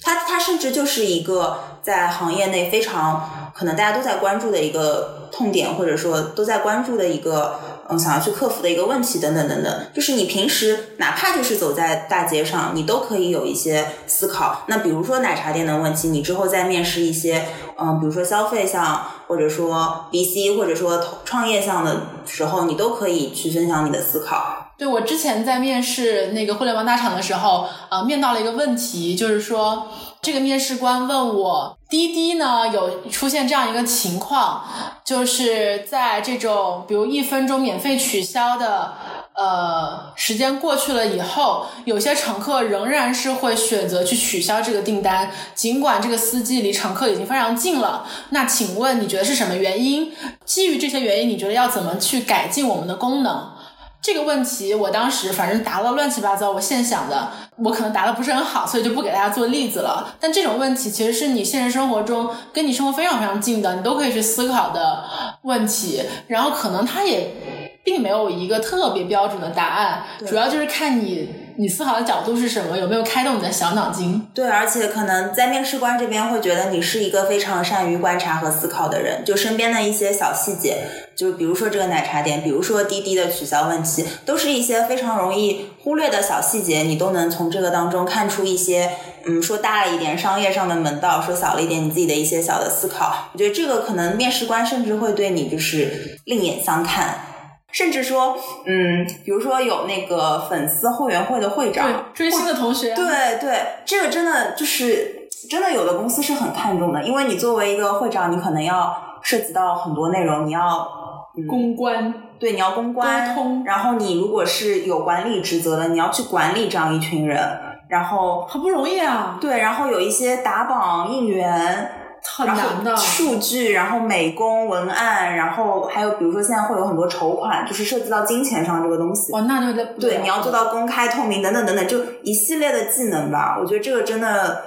它它甚至就是一个在行业内非常可能大家都在关注的一个痛点，或者说都在关注的一个嗯想要去克服的一个问题等等等等。就是你平时哪怕就是走在大街上，你都可以有一些思考。那比如说奶茶店的问题，你之后再面试一些嗯，比如说消费项，或者说 B C，或者说创业项的时候，你都可以去分享你的思考。对我之前在面试那个互联网大厂的时候，呃，面到了一个问题，就是说这个面试官问我，滴滴呢有出现这样一个情况，就是在这种比如一分钟免费取消的呃时间过去了以后，有些乘客仍然是会选择去取消这个订单，尽管这个司机离乘客已经非常近了。那请问你觉得是什么原因？基于这些原因，你觉得要怎么去改进我们的功能？这个问题我当时反正答了乱七八糟，我现想的，我可能答的不是很好，所以就不给大家做例子了。但这种问题其实是你现实生活中跟你生活非常非常近的，你都可以去思考的问题。然后可能它也并没有一个特别标准的答案，主要就是看你。你思考的角度是什么？有没有开动你的小脑筋？对，而且可能在面试官这边会觉得你是一个非常善于观察和思考的人，就身边的一些小细节，就比如说这个奶茶店，比如说滴滴的取消问题，都是一些非常容易忽略的小细节，你都能从这个当中看出一些，嗯，说大了一点商业上的门道，说小了一点你自己的一些小的思考。我觉得这个可能面试官甚至会对你就是另眼相看。甚至说，嗯，比如说有那个粉丝后援会的会长，追星的同学，对对，这个真的就是真的，有的公司是很看重的，因为你作为一个会长，你可能要涉及到很多内容，你要公关，对，你要公关，沟通，然后你如果是有管理职责的，你要去管理这样一群人，然后很不容易啊，对，然后有一些打榜应援。很难的数据，然后美工、文案，然后还有比如说现在会有很多筹款，就是涉及到金钱上这个东西。哦，那就得对，你要做到公开透明等等等等，就一系列的技能吧。我觉得这个真的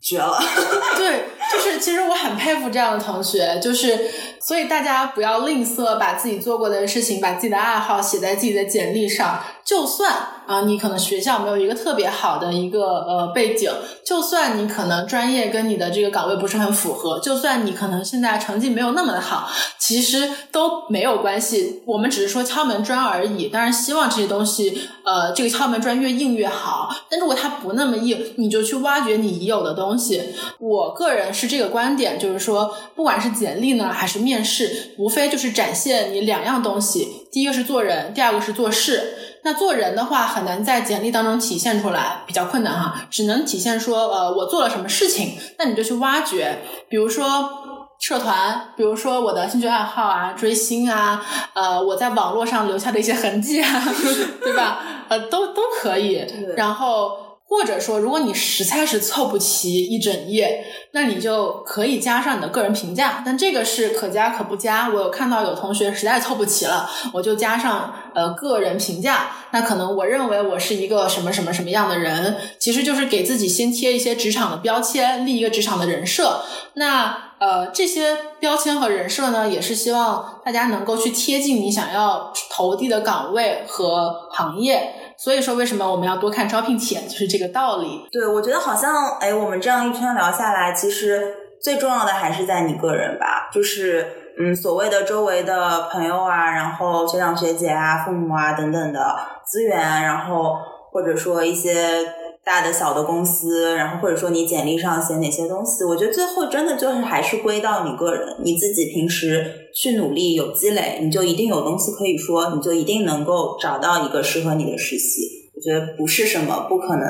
绝了。对，就是其实我很佩服这样的同学，就是所以大家不要吝啬把自己做过的事情，把自己的爱好写在自己的简历上，就算。啊，你可能学校没有一个特别好的一个呃背景，就算你可能专业跟你的这个岗位不是很符合，就算你可能现在成绩没有那么的好，其实都没有关系。我们只是说敲门砖而已。当然，希望这些东西呃，这个敲门砖越硬越好。但如果它不那么硬，你就去挖掘你已有的东西。我个人是这个观点，就是说，不管是简历呢，还是面试，无非就是展现你两样东西：第一个是做人，第二个是做事。那做人的话很难在简历当中体现出来，比较困难哈，只能体现说，呃，我做了什么事情，那你就去挖掘，比如说社团，比如说我的兴趣爱好啊，追星啊，呃，我在网络上留下的一些痕迹啊，对吧？呃，都都可以。然后。或者说，如果你实在是凑不齐一整页，那你就可以加上你的个人评价，但这个是可加可不加。我有看到有同学实在凑不齐了，我就加上呃个人评价。那可能我认为我是一个什么什么什么样的人，其实就是给自己先贴一些职场的标签，立一个职场的人设。那呃这些标签和人设呢，也是希望大家能够去贴近你想要投递的岗位和行业。所以说，为什么我们要多看招聘帖，就是这个道理。对，我觉得好像，哎，我们这样一圈聊下来，其实最重要的还是在你个人吧，就是嗯，所谓的周围的朋友啊，然后学长学姐啊、父母啊等等的资源，然后或者说一些大的小的公司，然后或者说你简历上写哪些东西，我觉得最后真的就是还是归到你个人，你自己平时去努力有积累，你就一定有东西可以说，你就一定能够找到一个适合你的实习。我觉得不是什么不可能，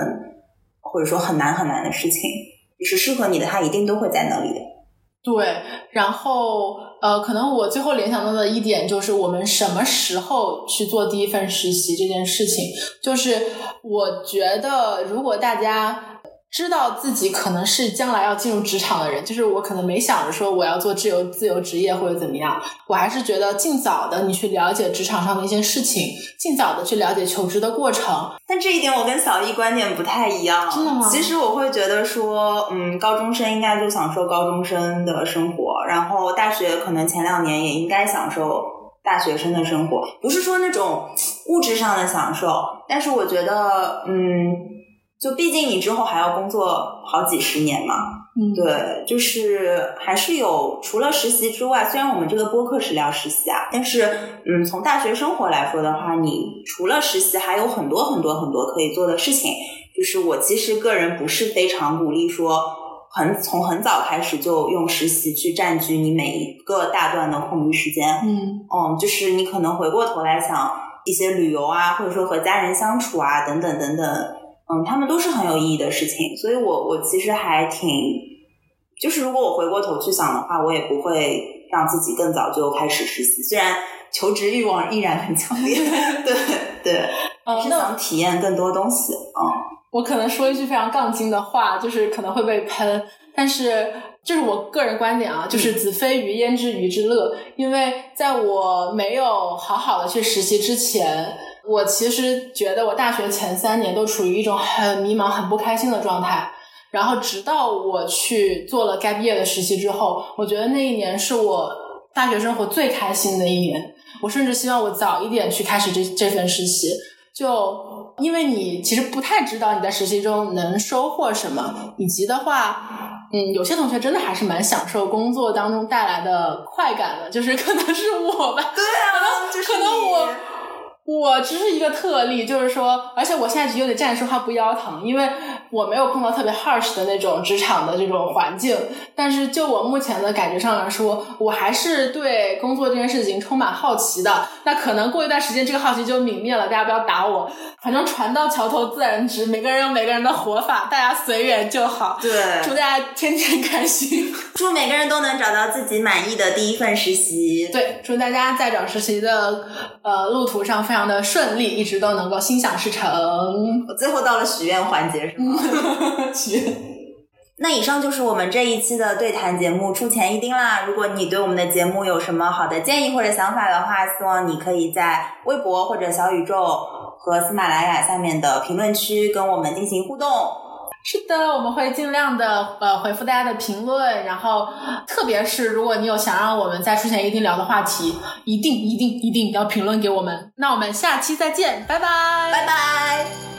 或者说很难很难的事情，就是适合你的，它一定都会在那里的。对，然后呃，可能我最后联想到的一点就是，我们什么时候去做第一份实习这件事情，就是我觉得如果大家。知道自己可能是将来要进入职场的人，就是我可能没想着说我要做自由自由职业或者怎么样，我还是觉得尽早的你去了解职场上的一些事情，尽早的去了解求职的过程。但这一点我跟小易观点不太一样，真的吗？其实我会觉得说，嗯，高中生应该就享受高中生的生活，然后大学可能前两年也应该享受大学生的生活，不是说那种物质上的享受，但是我觉得，嗯。就毕竟你之后还要工作好几十年嘛，嗯，对，就是还是有除了实习之外，虽然我们这个播客是聊实习啊，但是嗯，从大学生活来说的话，你除了实习还有很多很多很多可以做的事情。就是我其实个人不是非常鼓励说很从很早开始就用实习去占据你每一个大段的空余时间，嗯，嗯，就是你可能回过头来想一些旅游啊，或者说和家人相处啊，等等等等。嗯，他们都是很有意义的事情，所以我我其实还挺，就是如果我回过头去想的话，我也不会让自己更早就开始实习，虽然求职欲望依然很强烈，对对，是想体验更多东西。嗯，我可能说一句非常杠精的话，就是可能会被喷，但是这是我个人观点啊，就是子非鱼焉知鱼之乐，因为在我没有好好的去实习之前。我其实觉得我大学前三年都处于一种很迷茫、很不开心的状态，然后直到我去做了该毕业的实习之后，我觉得那一年是我大学生活最开心的一年。我甚至希望我早一点去开始这这份实习，就因为你其实不太知道你在实习中能收获什么，以及的话，嗯，有些同学真的还是蛮享受工作当中带来的快感的，就是可能是我吧，对啊，可能我。我只是一个特例，就是说，而且我现在有点站着说话不腰疼，因为我没有碰到特别 harsh 的那种职场的这种环境。但是就我目前的感觉上来说，我还是对工作这件事情充满好奇的。那可能过一段时间，这个好奇就泯灭了，大家不要打我。反正船到桥头自然直，每个人有每个人的活法，大家随缘就好。对，祝大家天天开心，祝每个人都能找到自己满意的第一份实习。对，祝大家在找实习的呃路途上。非常的顺利，一直都能够心想事成。我最后到了许愿环节，是吗？许。那以上就是我们这一期的对谈节目，出钱一丁啦！如果你对我们的节目有什么好的建议或者想法的话，希望你可以在微博或者小宇宙和喜马拉雅下面的评论区跟我们进行互动。是的，我们会尽量的呃回复大家的评论，然后特别是如果你有想让我们再出现一定聊的话题，一定一定一定要评论给我们。那我们下期再见，拜拜，拜拜。